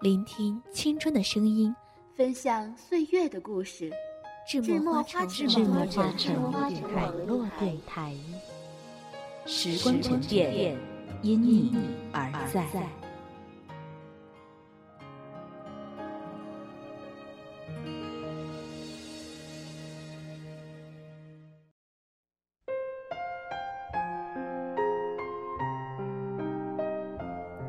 聆听青春的声音，分享岁月的故事。智墨花城网络电台，时光沉淀，因你而在。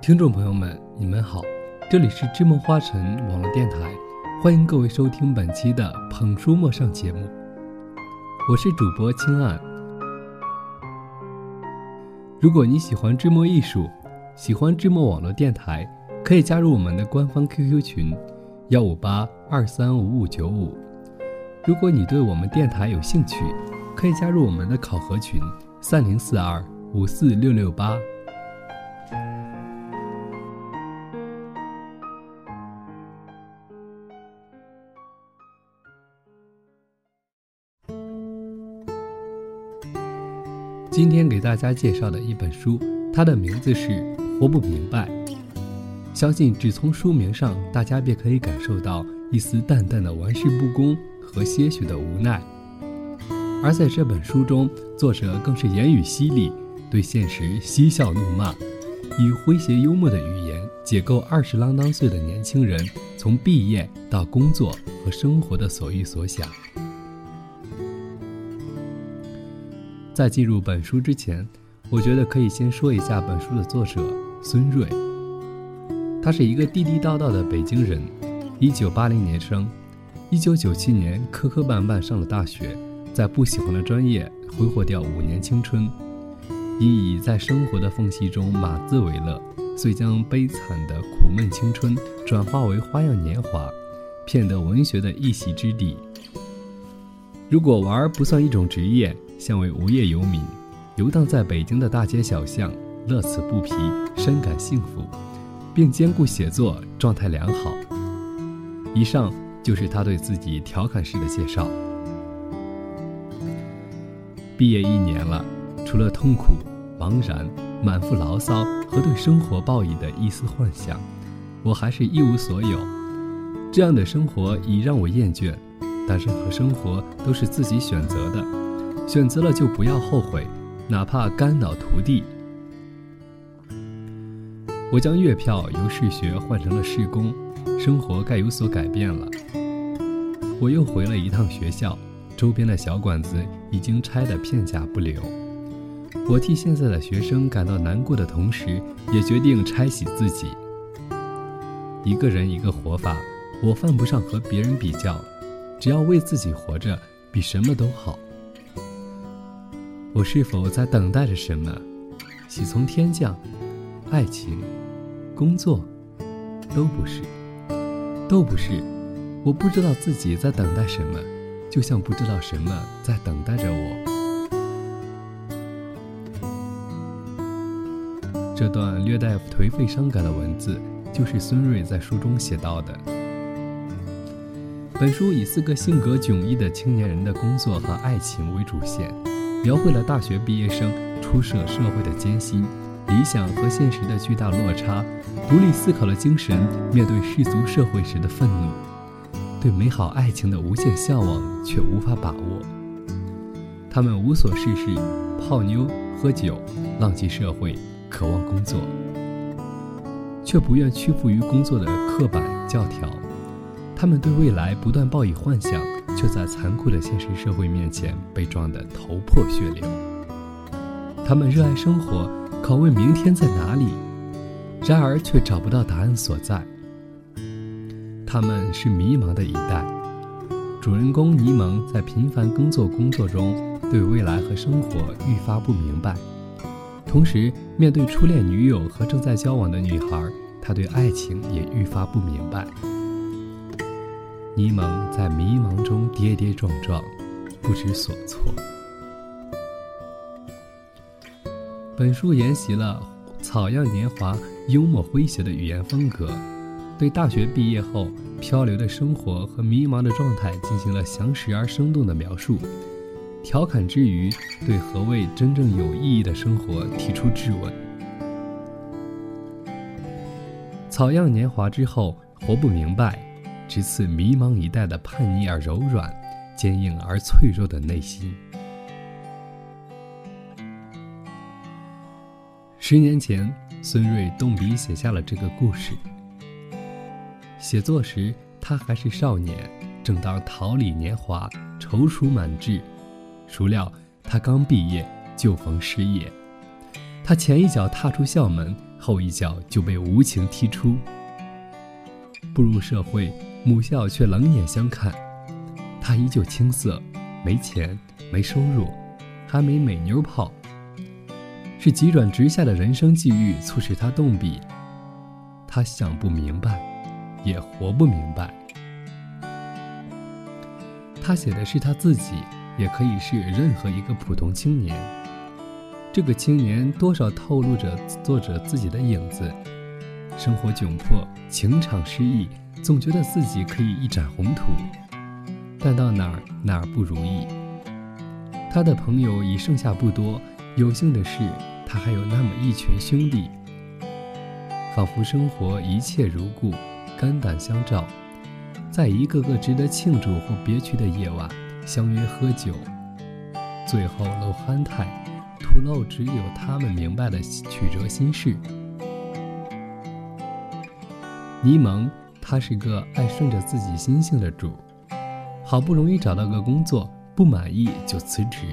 听众朋友们，你们好。这里是知梦花城网络电台，欢迎各位收听本期的《捧书莫上》节目，我是主播青岸。如果你喜欢知墨艺术，喜欢知墨网络电台，可以加入我们的官方 QQ 群：幺五八二三五五九五。如果你对我们电台有兴趣，可以加入我们的考核群：三零四二五四六六八。今天给大家介绍的一本书，它的名字是《活不明白》。相信只从书名上，大家便可以感受到一丝淡淡的玩世不恭和些许的无奈。而在这本书中，作者更是言语犀利，对现实嬉笑怒骂，以诙谐幽默的语言解构二十啷当岁的年轻人从毕业到工作和生活的所欲所想。在进入本书之前，我觉得可以先说一下本书的作者孙瑞。他是一个地地道道的北京人，一九八零年生，一九九七年磕磕绊绊上了大学，在不喜欢的专业挥霍掉五年青春，因以在生活的缝隙中码字为乐，遂将悲惨的苦闷青春转化为花样年华，骗得文学的一席之地。如果玩不算一种职业。像位无业游民，游荡在北京的大街小巷，乐此不疲，深感幸福，并兼顾写作，状态良好。以上就是他对自己调侃式的介绍。毕业一年了，除了痛苦、茫然、满腹牢骚和对生活抱以的一丝幻想，我还是一无所有。这样的生活已让我厌倦，但任何生活都是自己选择的。选择了就不要后悔，哪怕肝脑涂地。我将月票由试学换成了试工，生活该有所改变了。我又回了一趟学校，周边的小馆子已经拆得片甲不留。我替现在的学生感到难过的同时，也决定拆洗自己。一个人一个活法，我犯不上和别人比较，只要为自己活着，比什么都好。我是否在等待着什么？喜从天降，爱情，工作，都不是，都不是。我不知道自己在等待什么，就像不知道什么在等待着我。这段略带颓废伤感的文字，就是孙瑞在书中写到的。本书以四个性格迥异的青年人的工作和爱情为主线。描绘了大学毕业生初涉社会的艰辛，理想和现实的巨大落差，独立思考的精神面对世俗社会时的愤怒，对美好爱情的无限向往却无法把握。他们无所事事，泡妞、喝酒，浪迹社会，渴望工作，却不愿屈服于工作的刻板教条。他们对未来不断抱以幻想。却在残酷的现实社会面前被撞得头破血流。他们热爱生活，拷问明天在哪里，然而却找不到答案所在。他们是迷茫的一代。主人公尼蒙在频繁耕作工作中，对未来和生活愈发不明白。同时，面对初恋女友和正在交往的女孩，他对爱情也愈发不明白。尼蒙在迷茫中跌跌撞撞，不知所措。本书沿袭了草样年华幽默诙谐的语言风格，对大学毕业后漂流的生活和迷茫的状态进行了详实而生动的描述。调侃之余，对何谓真正有意义的生活提出质问。草样年华之后，活不明白，直刺迷茫一代的叛逆而柔软、坚硬而脆弱的内心。十年前，孙瑞动笔写下了这个故事。写作时，他还是少年，正当桃李年华，踌躇满志。孰料他刚毕业就逢失业，他前一脚踏出校门，后一脚就被无情踢出。步入社会，母校却冷眼相看，他依旧青涩，没钱，没收入，还没美妞泡。是急转直下的人生际遇促使他动笔，他想不明白，也活不明白。他写的是他自己。也可以是任何一个普通青年。这个青年多少透露着作者自己的影子，生活窘迫，情场失意，总觉得自己可以一展宏图，但到哪儿哪儿不如意。他的朋友已剩下不多，有幸的是，他还有那么一群兄弟，仿佛生活一切如故，肝胆相照，在一个个值得庆祝或别去的夜晚。相约喝酒，最后露憨态，吐露只有他们明白的曲折心事。尼蒙，他是个爱顺着自己心性的主，好不容易找到个工作，不满意就辞职，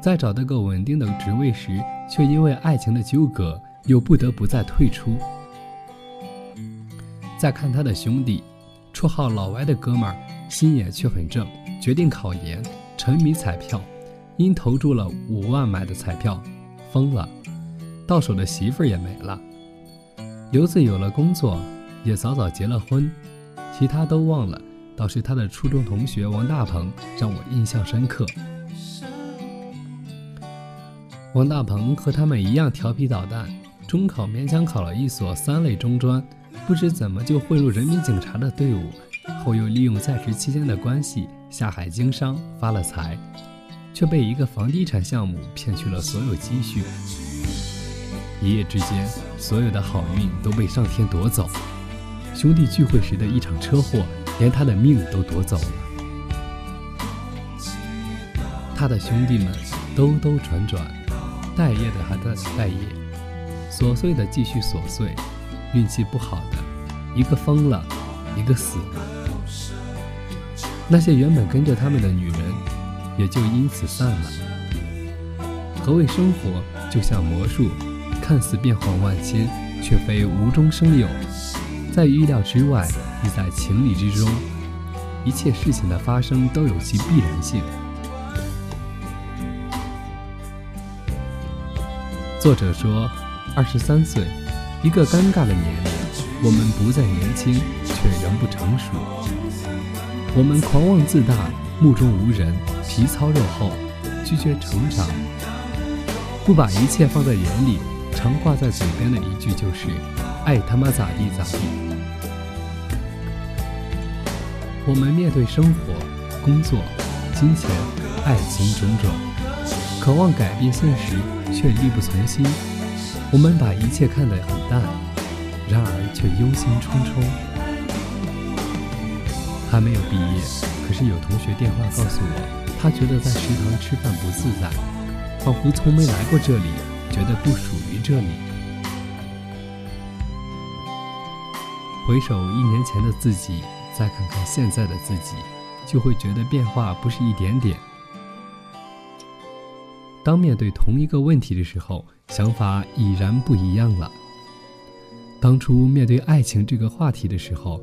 在找到个稳定的职位时，却因为爱情的纠葛，又不得不再退出。再看他的兄弟，绰号老歪的哥们儿，心眼却很正。决定考研，沉迷彩票，因投注了五万买的彩票，疯了，到手的媳妇儿也没了。刘子有了工作，也早早结了婚，其他都忘了，倒是他的初中同学王大鹏让我印象深刻。王大鹏和他们一样调皮捣蛋，中考勉强考了一所三类中专，不知怎么就混入人民警察的队伍。后又利用在职期间的关系下海经商发了财，却被一个房地产项目骗去了所有积蓄。一夜之间，所有的好运都被上天夺走。兄弟聚会时的一场车祸，连他的命都夺走了。他的兄弟们兜兜转转，待业的还在待业，琐碎的继续琐碎，运气不好的一个疯了。一个死了，那些原本跟着他们的女人，也就因此散了。何谓生活？就像魔术，看似变幻万千，却非无中生有，在预料之外，亦在情理之中。一切事情的发生都有其必然性。作者说，二十三岁，一个尴尬的年龄，我们不再年轻。却仍不成熟。我们狂妄自大，目中无人，皮糙肉厚，拒绝成长，不把一切放在眼里。常挂在嘴边的一句就是“爱他妈咋地咋地”。我们面对生活、工作、金钱、爱情种种，渴望改变现实，却力不从心。我们把一切看得很淡，然而却忧心忡忡。还没有毕业，可是有同学电话告诉我，他觉得在食堂吃饭不自在，仿佛从没来过这里，觉得不属于这里。回首一年前的自己，再看看现在的自己，就会觉得变化不是一点点。当面对同一个问题的时候，想法已然不一样了。当初面对爱情这个话题的时候。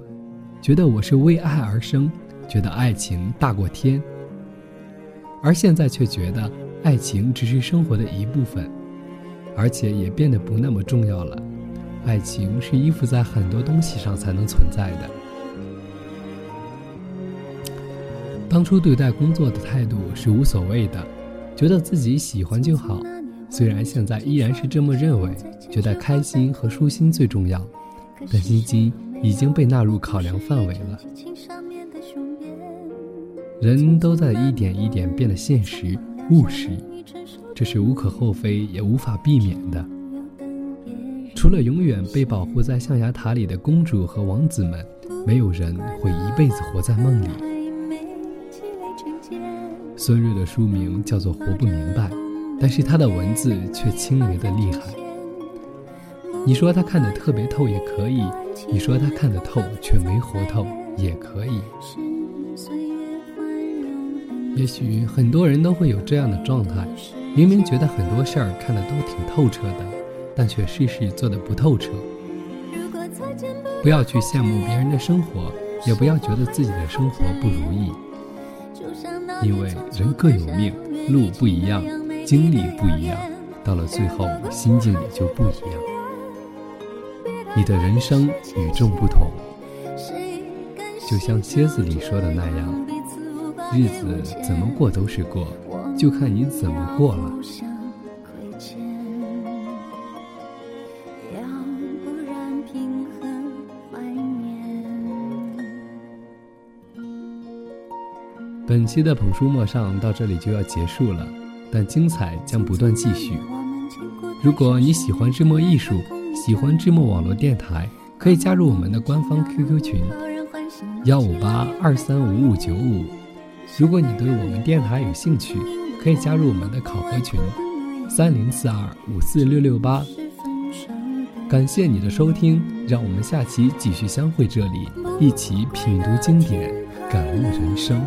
觉得我是为爱而生，觉得爱情大过天，而现在却觉得爱情只是生活的一部分。而且也变得不那么重要了。爱情是依附在很多东西上才能存在的。当初对待工作的态度是无所谓的，觉得自己喜欢就好。虽然现在依然是这么认为，觉得开心和舒心最重要，但心经已经被纳入考量范围了。人都在一点一点变得现实务实，这是无可厚非也无法避免的。除了永远被保护在象牙塔里的公主和王子们，没有人会一辈子活在梦里。孙瑞的书名叫做《活不明白》，但是他的文字却轻微的厉害。你说他看得特别透也可以，你说他看得透却没活透也可以。也许很多人都会有这样的状态，明明觉得很多事儿看得都挺透彻的，但却事事做得不透彻。不要去羡慕别人的生活，也不要觉得自己的生活不如意，因为人各有命，路不一样，经历不一样，到了最后心境也就不一样。你的人生与众不同，就像蝎子里说的那样。日子怎么过都是过，就看你怎么过了。本期的捧书陌上到这里就要结束了，但精彩将不断继续。如果你喜欢智墨艺术，喜欢智墨网络电台，可以加入我们的官方 QQ 群：幺五八二三五五九五。如果你对我们电台有兴趣，可以加入我们的考核群，三零四二五四六六八。感谢你的收听，让我们下期继续相会这里，一起品读经典，感悟人生。